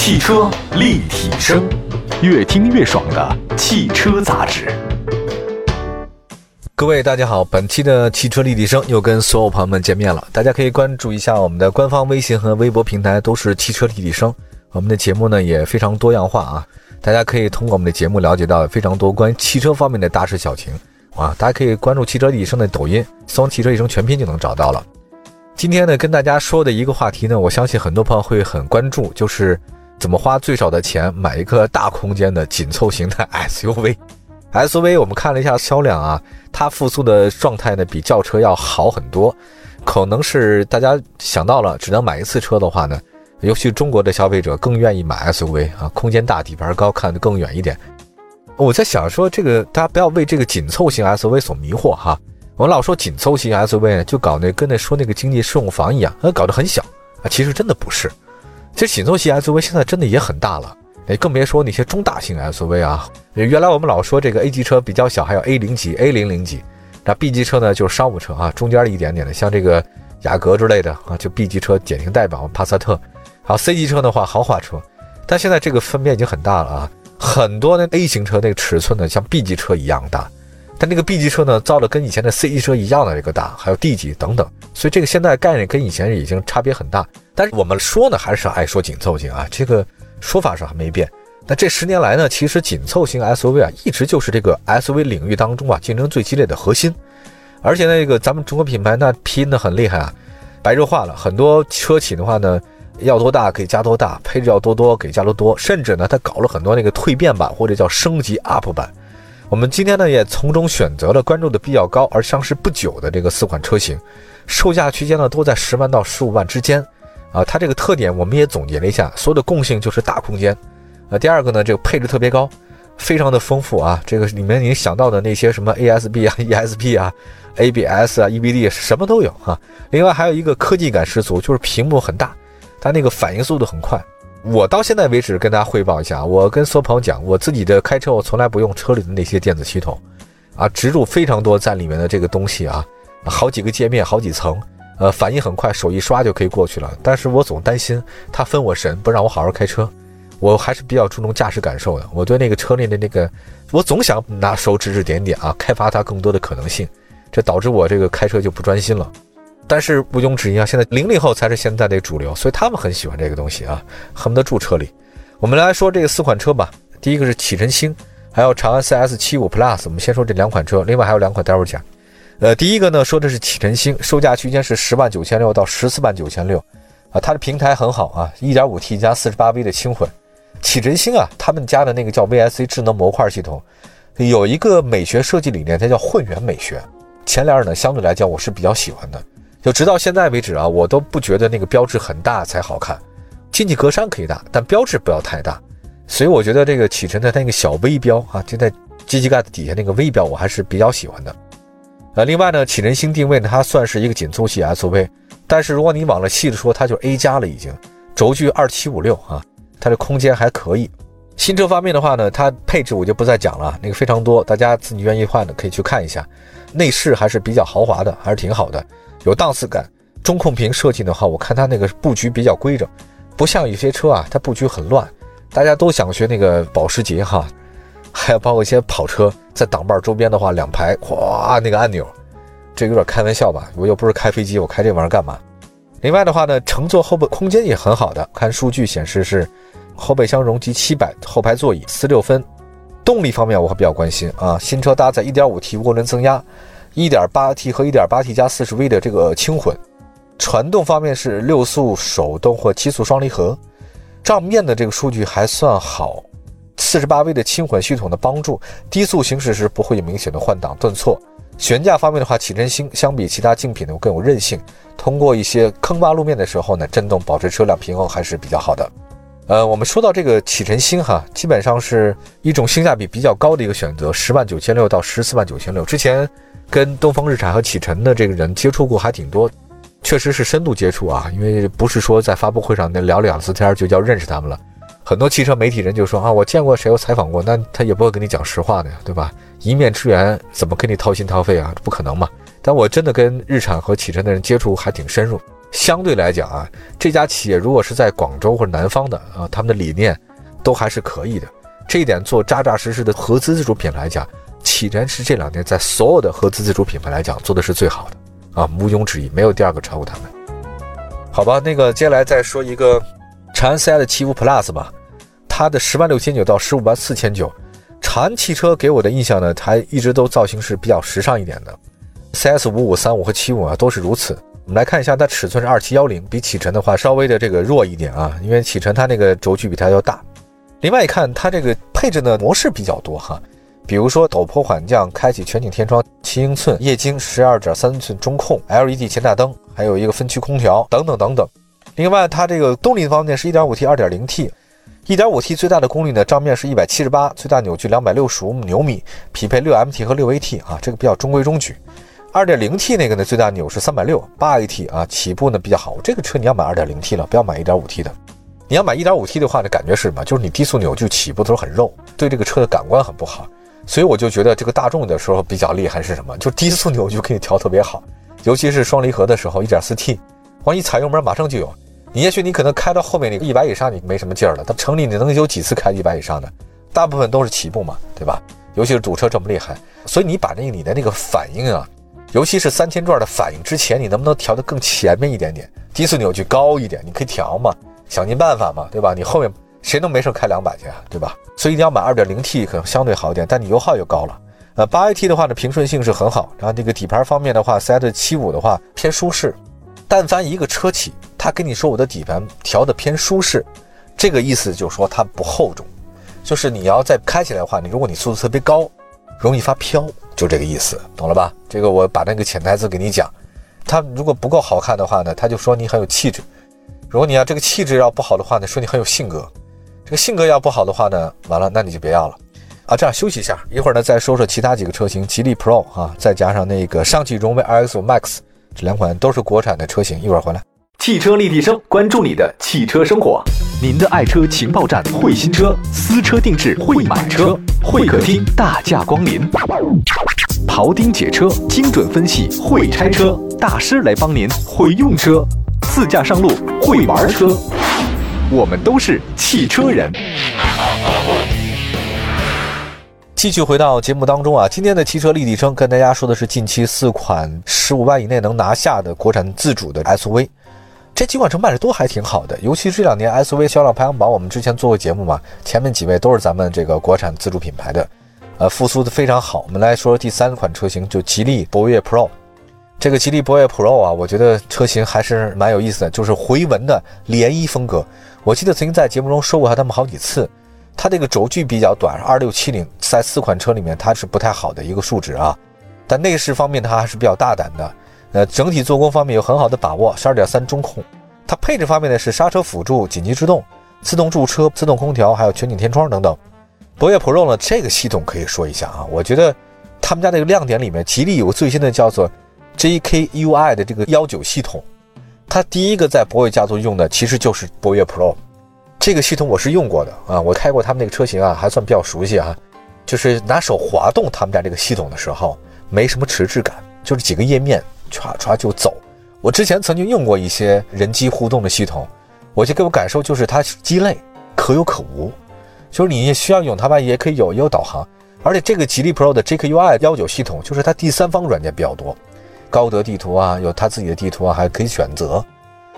汽车立体声，越听越爽的汽车杂志。各位大家好，本期的汽车立体声又跟所有朋友们见面了。大家可以关注一下我们的官方微信和微博平台，都是汽车立体声。我们的节目呢也非常多样化啊，大家可以通过我们的节目了解到非常多关于汽车方面的大事小情啊。大家可以关注汽车立体声的抖音，搜“汽车立体声”全拼就能找到了。今天呢，跟大家说的一个话题呢，我相信很多朋友会很关注，就是怎么花最少的钱买一个大空间的紧凑型的 SUV。SUV 我们看了一下销量啊，它复苏的状态呢比轿车要好很多，可能是大家想到了只能买一次车的话呢，尤其中国的消费者更愿意买 SUV 啊，空间大、底盘高，看得更远一点。我在想说，这个大家不要为这个紧凑型 SUV 所迷惑哈。我老说紧凑型 SUV 呢，就搞那跟那说那个经济适用房一样，呃，搞得很小啊。其实真的不是，其实紧凑型 SUV 现在真的也很大了，哎，更别说那些中大型 SUV 啊。原来我们老说这个 A 级车比较小，还有 A 零级、A 零零级，那 B 级车呢就是商务车啊，中间一点点的，像这个雅阁之类的啊，就 B 级车典型代表，帕萨特。好，C 级车的话豪华车，但现在这个分辨已经很大了啊，很多的 A 型车那个尺寸呢像 B 级车一样大。但那个 B 级车呢，造的跟以前的 C 级车一样的这个大，还有 D 级等等，所以这个现在概念跟以前已经差别很大。但是我们说呢，还是爱说紧凑型啊，这个说法上还没变。那这十年来呢，其实紧凑型 SUV 啊，一直就是这个 SUV 领域当中啊竞争最激烈的核心。而且那个咱们中国品牌那拼的很厉害啊，白热化了很多车企的话呢，要多大可以加多大，配置要多多给加多多，甚至呢，它搞了很多那个蜕变版或者叫升级 UP 版。我们今天呢也从中选择了关注的比较高而上市不久的这个四款车型，售价区间呢都在十万到十五万之间，啊，它这个特点我们也总结了一下，所有的共性就是大空间，啊，第二个呢这个配置特别高，非常的丰富啊，这个里面你想到的那些什么 ASB 啊、ESP 啊、ABS 啊、EBD 什么都有哈，另外还有一个科技感十足，就是屏幕很大，它那个反应速度很快。我到现在为止跟大家汇报一下，我跟所有朋友讲，我自己的开车我从来不用车里的那些电子系统，啊，植入非常多在里面的这个东西啊，好几个界面，好几层，呃，反应很快，手一刷就可以过去了。但是我总担心它分我神，不让我好好开车。我还是比较注重驾驶感受的，我对那个车内的那个，我总想拿手指指点点啊，开发它更多的可能性，这导致我这个开车就不专心了。但是毋庸置疑啊，现在零零后才是现在的主流，所以他们很喜欢这个东西啊，恨不得住车里。我们来说这个四款车吧，第一个是启辰星，还有长安 CS 七五 Plus。我们先说这两款车，另外还有两款待会儿讲。呃，第一个呢说的是启辰星，售价区间是十万九千六到十四万九千六，啊，它的平台很好啊，一点五 T 加四十八 V 的轻混。启辰星啊，他们家的那个叫 VSC 智能模块系统，有一个美学设计理念，它叫混元美学。前脸呢，相对来讲我是比较喜欢的。就直到现在为止啊，我都不觉得那个标志很大才好看。进气格栅可以大，但标志不要太大。所以我觉得这个启辰的它那个小微标啊，就在机器盖子底下那个微标，我还是比较喜欢的。呃，另外呢，启辰星定位呢，它算是一个紧凑系 SUV，但是如果你往了细的说，它就 A 加了已经。轴距二七五六啊，它的空间还可以。新车方面的话呢，它配置我就不再讲了，那个非常多，大家自己愿意换的可以去看一下。内饰还是比较豪华的，还是挺好的。有档次感，中控屏设计的话，我看它那个布局比较规整，不像有些车啊，它布局很乱。大家都想学那个保时捷哈，还有包括一些跑车，在挡把周边的话，两排哗那个按钮，这有点开玩笑吧？我又不是开飞机，我开这玩意儿干嘛？另外的话呢，乘坐后备空间也很好的，看数据显示是后备箱容积七百，后排座椅四六分。动力方面我还比较关心啊，新车搭载 1.5T 涡轮增压。1.8T 和 1.8T 加 40V 的这个轻混，传动方面是六速手动或七速双离合，账面的这个数据还算好。48V 的轻混系统的帮助，低速行驶时不会有明显的换挡顿挫。悬架方面的话，启辰星相比其他竞品呢更有韧性，通过一些坑洼路面的时候呢，震动保持车辆平衡还是比较好的。呃，我们说到这个启辰星哈，基本上是一种性价比比较高的一个选择，十万九千六到十四万九千六之前。跟东风日产和启辰的这个人接触过还挺多，确实是深度接触啊，因为不是说在发布会上那聊两次天就叫认识他们了。很多汽车媒体人就说啊，我见过谁，我采访过，那他也不会跟你讲实话的呀，对吧？一面之缘怎么跟你掏心掏肺啊？不可能嘛。但我真的跟日产和启辰的人接触还挺深入，相对来讲啊，这家企业如果是在广州或者南方的啊，他们的理念都还是可以的。这一点做扎扎实实的合资自主品牌来讲，启辰是这两年在所有的合资自主品牌来讲做的是最好的啊，毋庸置疑，没有第二个超过他们。好吧，那个接下来再说一个长安 CI 的七五 Plus 吧，它的十万六千九到十五万四千九。长安汽车给我的印象呢，它一直都造型是比较时尚一点的。CS 五五、三五和七五啊都是如此。我们来看一下，它尺寸是二七幺零，比启辰的话稍微的这个弱一点啊，因为启辰它那个轴距比它要大。另外一看，它这个配置呢模式比较多哈，比如说陡坡缓降、开启全景天窗、七英寸液晶十二点三寸中控、LED 前大灯，还有一个分区空调等等等等。另外，它这个动力方面是一点 1.5T。最大的功率呢，账面是一百七十八，最大扭矩两百六十五牛米，匹配六 MT 和六 AT 啊，这个比较中规中矩。二点零 T 那个呢，最大扭是三百六，八 AT 啊，起步呢比较好。这个车你要买二点零 T 了，不要买一点五 T 的。你要买一点五 T 的话，呢，感觉是什么？就是你低速扭矩起步的时候很肉，对这个车的感官很不好。所以我就觉得这个大众的时候比较厉害是什么？就低速扭矩可以调特别好，尤其是双离合的时候，一点四 T，往一踩油门马上就有。你也许你可能开到后面那个一百以上，你没什么劲儿了。它城里你能有几次开一百以上的？大部分都是起步嘛，对吧？尤其是堵车这么厉害，所以你把那你的那个反应啊，尤其是三千转的反应之前，你能不能调得更前面一点点，低速扭矩高一点？你可以调嘛，想尽办法嘛，对吧？你后面谁能没事开两百去啊，对吧？所以你要买二点零 T 可能相对好一点，但你油耗又高了。呃，八 AT 的话呢，平顺性是很好，然后这个底盘方面的话，C 的七五的话偏舒适。但凡一个车企，他跟你说我的底盘调的偏舒适，这个意思就是说它不厚重，就是你要再开起来的话，你如果你速度特别高，容易发飘，就这个意思，懂了吧？这个我把那个潜台词给你讲，它如果不够好看的话呢，他就说你很有气质；如果你要这个气质要不好的话呢，说你很有性格；这个性格要不好的话呢，完了那你就别要了啊！这样休息一下，一会儿呢再说说其他几个车型，吉利 Pro 啊，再加上那个上汽荣威 RX Max。这两款都是国产的车型，一会儿回来。汽车立体声，关注你的汽车生活。您的爱车情报站，会新车，私车定制，会买车，会客厅大驾光临。庖丁解车，精准分析，会拆车大师来帮您，会用车，自驾上路，会玩车。我们都是汽车人。继续回到节目当中啊，今天的汽车立体声跟大家说的是近期四款十五万以内能拿下的国产自主的 SUV，这几款车卖的都还挺好的，尤其这两年 SUV 销量排行榜，我们之前做过节目嘛，前面几位都是咱们这个国产自主品牌的，呃，复苏的非常好。我们来说说第三款车型，就吉利博越 Pro，这个吉利博越 Pro 啊，我觉得车型还是蛮有意思的，就是回纹的涟漪风格。我记得曾经在节目中说过他们好几次。它这个轴距比较短，二六七零，在四款车里面它是不太好的一个数值啊。但内饰方面它还是比较大胆的，呃，整体做工方面有很好的把握，十二点三中控。它配置方面呢是刹车辅助、紧急制动、自动驻车、自动空调，还有全景天窗等等。博越 Pro 呢这个系统可以说一下啊，我觉得他们家这个亮点里面，吉利有个最新的叫做 JKUI 的这个幺九系统，它第一个在博越家族用的其实就是博越 Pro。这个系统我是用过的啊，我开过他们那个车型啊，还算比较熟悉啊。就是拿手滑动他们家这个系统的时候，没什么迟滞感，就是几个页面唰唰就走。我之前曾经用过一些人机互动的系统，我就给我感受就是它鸡肋，可有可无。就是你需要用它吧，也可以有也有导航，而且这个吉利 Pro 的 JKUI 幺九系统，就是它第三方软件比较多，高德地图啊，有它自己的地图啊，还可以选择。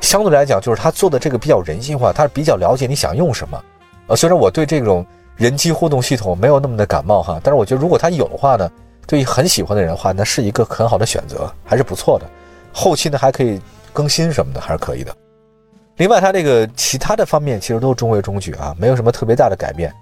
相对来讲，就是它做的这个比较人性化，它是比较了解你想用什么。呃，虽然我对这种人机互动系统没有那么的感冒哈，但是我觉得如果它有的话呢，对于很喜欢的人的话，那是一个很好的选择，还是不错的。后期呢还可以更新什么的，还是可以的。另外，它这个其他的方面其实都中规中矩啊，没有什么特别大的改变。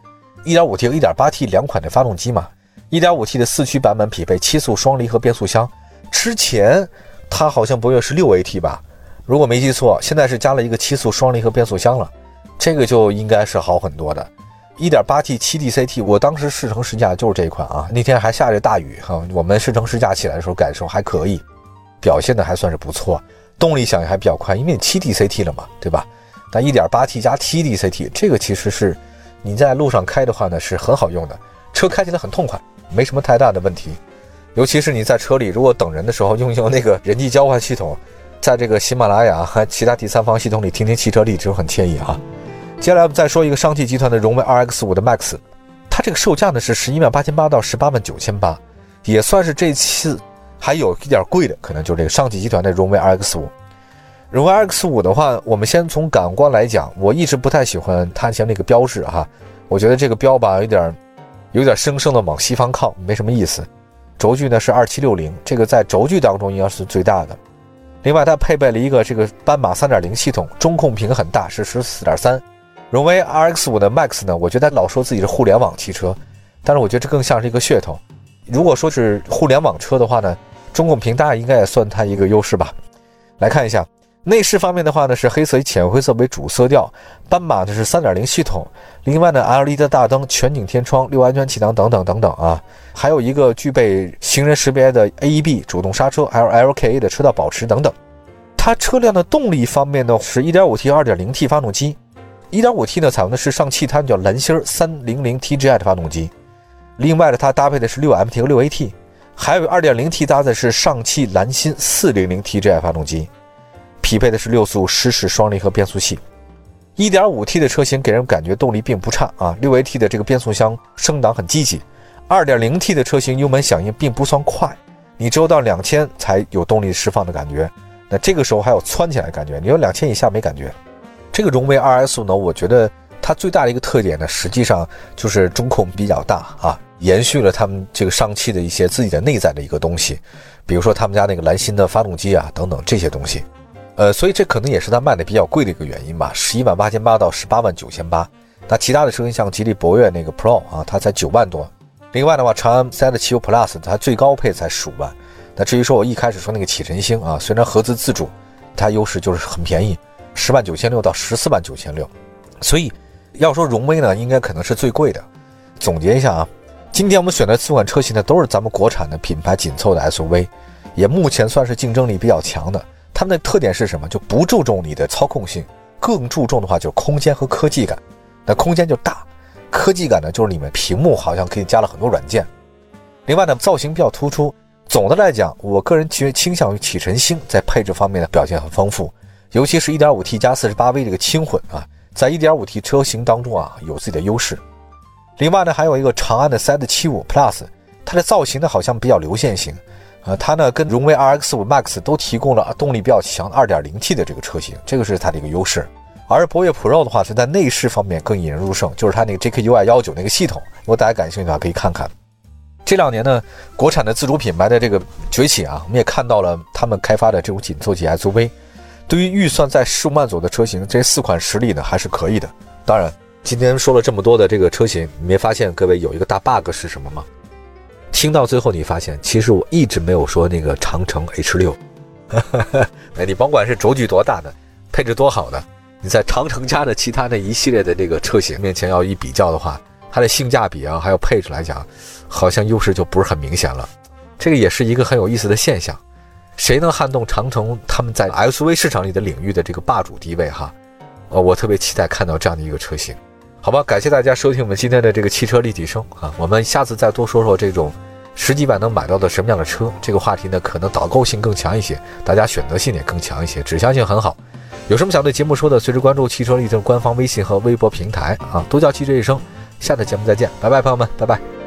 1.5T 和 1.8T 两款的发动机嘛，1.5T 的四驱版本匹配七速双离合变速箱，之前它好像博越是六 AT 吧。如果没记错，现在是加了一个七速双离合变速箱了，这个就应该是好很多的。1.8T 7DCT，我当时试乘试驾就是这一款啊，那天还下着大雨哈，我们试乘试驾起来的时候感受还可以，表现的还算是不错，动力响应还比较快，因为 7DCT 了嘛，对吧？但 1.8T 加 7DCT 这个其实是你在路上开的话呢是很好用的，车开起来很痛快，没什么太大的问题，尤其是你在车里如果等人的时候用用那个人际交换系统。在这个喜马拉雅和其他第三方系统里听听汽车历史很惬意啊。接下来我们再说一个上汽集团的荣威 RX 五的 MAX，它这个售价呢是十一万八千八到十八万九千八，也算是这次还有一点贵的，可能就是这个上汽集团的荣威 RX 五。荣威 RX 五的话，我们先从感官来讲，我一直不太喜欢它前那个标志哈，我觉得这个标吧有点有点生生的往西方靠，没什么意思。轴距呢是二七六零，这个在轴距当中应该是最大的。另外，它配备了一个这个斑马三点零系统，中控屏很大，是十四点三。荣威 RX 五的 MAX 呢，我觉得老说自己是互联网汽车，但是我觉得这更像是一个噱头。如果说是互联网车的话呢，中控屏大应该也算它一个优势吧。来看一下。内饰方面的话呢，是黑色以浅灰色为主色调，斑马呢是三点零系统，另外呢 LED 大灯、全景天窗、六安全气囊等等等等啊，还有一个具备行人识别的 AEB 主动刹车，LLKA 的车道保持等等。它车辆的动力方面呢，是 1.5T 2.0T 发动机，1.5T 呢采用的是上汽它叫蓝芯 300TGI 的发动机，另外呢它搭配的是 6MT 和 6AT，还有 2.0T 搭的是上汽蓝芯 400TGI 发动机。匹配的是六速湿式双离合变速器，1.5T 的车型给人感觉动力并不差啊，6AT 的这个变速箱升档很积极，2.0T 的车型油门响应并不算快，你只有到两千才有动力释放的感觉，那这个时候还有窜起来感觉，你有两千以下没感觉。这个荣威 RS 呢，我觉得它最大的一个特点呢，实际上就是中控比较大啊，延续了他们这个上汽的一些自己的内在的一个东西，比如说他们家那个蓝芯的发动机啊等等这些东西。呃，所以这可能也是它卖的比较贵的一个原因吧，十一万八千八到十八万九千八。那其他的车型像吉利博越那个 Pro 啊，它才九万多。另外的话，长安 C 的汽油 Plus 它最高配才十五万。那至于说我一开始说那个启辰星啊，虽然合资自主，它优势就是很便宜，十万九千六到十四万九千六。所以要说荣威呢，应该可能是最贵的。总结一下啊，今天我们选的四款车型呢，都是咱们国产的品牌紧凑的 SUV，也目前算是竞争力比较强的。它们的特点是什么？就不注重你的操控性，更注重的话就是空间和科技感。那空间就大，科技感呢就是里面屏幕好像可以加了很多软件。另外呢，造型比较突出。总的来讲，我个人其实倾向于启辰星在配置方面的表现很丰富，尤其是 1.5T 加 48V 这个轻混啊，在 1.5T 车型当中啊有自己的优势。另外呢，还有一个长安的 C75 Plus，它的造型呢好像比较流线型。呃，它呢跟荣威 RX5 Max 都提供了动力比较强 2.0T 的这个车型，这个是它的一个优势。而博越 Pro 的话是在内饰方面更引人入胜，就是它那个 JKUI 幺九那个系统，如果大家感兴趣的话可以看看。这两年呢，国产的自主品牌的这个崛起啊，我们也看到了他们开发的这种紧凑级 SUV。对于预算在十五万左右的车型，这四款实力呢还是可以的。当然，今天说了这么多的这个车型，你没发现各位有一个大 bug 是什么吗？听到最后，你发现其实我一直没有说那个长城 H 六，哎，你甭管是轴距多大的，配置多好的，你在长城家的其他那一系列的这个车型面前要一比较的话，它的性价比啊，还有配置来讲，好像优势就不是很明显了。这个也是一个很有意思的现象。谁能撼动长城他们在 SUV 市场里的领域的这个霸主地位？哈，呃，我特别期待看到这样的一个车型。好吧，感谢大家收听我们今天的这个汽车立体声啊，我们下次再多说说这种十几万能买到的什么样的车。这个话题呢，可能导购性更强一些，大家选择性也更强一些，指向性很好。有什么想对节目说的，随时关注汽车立体声官方微信和微博平台啊，都叫汽车一生。下次节目再见，拜拜，朋友们，拜拜。